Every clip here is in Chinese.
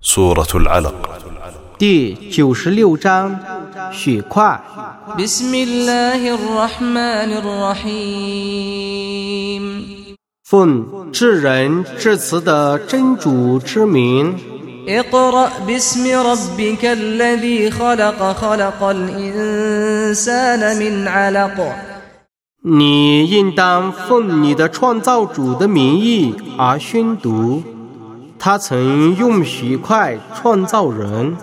سورة العلق 第九十六章血块。 بسم الله الرحمن الرحيم 奉至仁至慈的真主之名， اقرأ باسم ربك الذي خلق خلق الإنسان من علق 你应当奉你的创造主的名义而宣读。 他曾用石块创造人。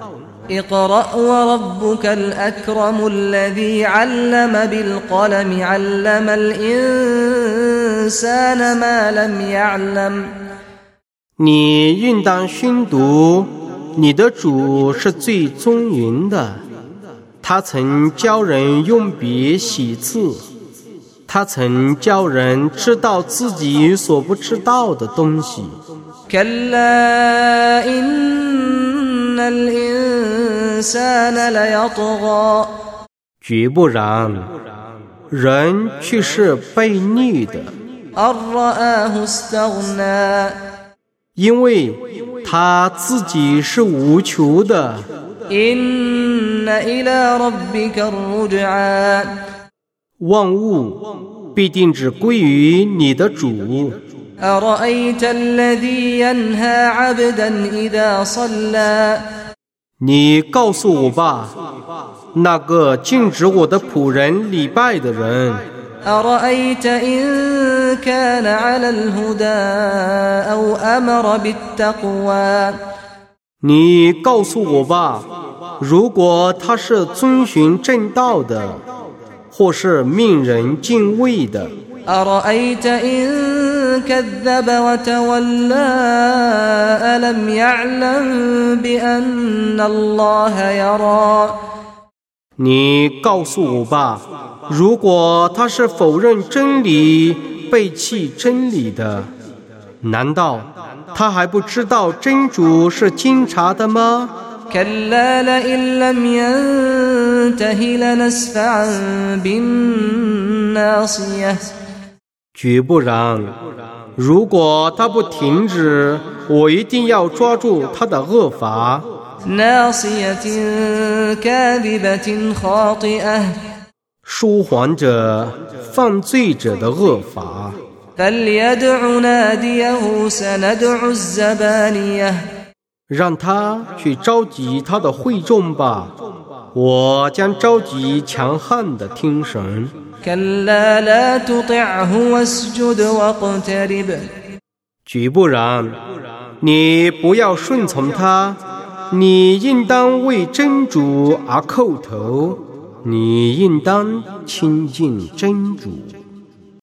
你应当宣读，你的主是最尊严的。他曾教人用笔写字，他曾教人知道自己所不知道的东西。كلا إن الإنسان ليطغى 绝不然，人却是被逆的， أن رآه استغنى 因为他自己是无求的。 إن إلى ربك الرجعى 万物必定只归于你的主。 أرأيت الذي ينهى عبدا إذا صلى 你告诉我吧，那个禁止我的仆人礼拜的人， أرأيت إن كان على الهدى أو أمر بالتقوى 你告诉我吧，如果他是遵循正道的，或是命人敬畏的， أرأيت إن كذب وتولى ألم يعلم بأن الله يرى 你告诉我吧，如果他是否认真理、背弃真理的，难道他还不知道真主是监察的吗？ كلا لئن لم ينته لنسفعا بالناصية 绝不然。如果他不停止，我一定要抓住他的恶法。说谎者、犯罪者的恶法。让他去召集他的会众吧，我将召集强悍的听神。كلا لا تطعه واسجد واقترب 绝不然，你不要顺从他，你应当为真主而叩头，你应当亲近真主。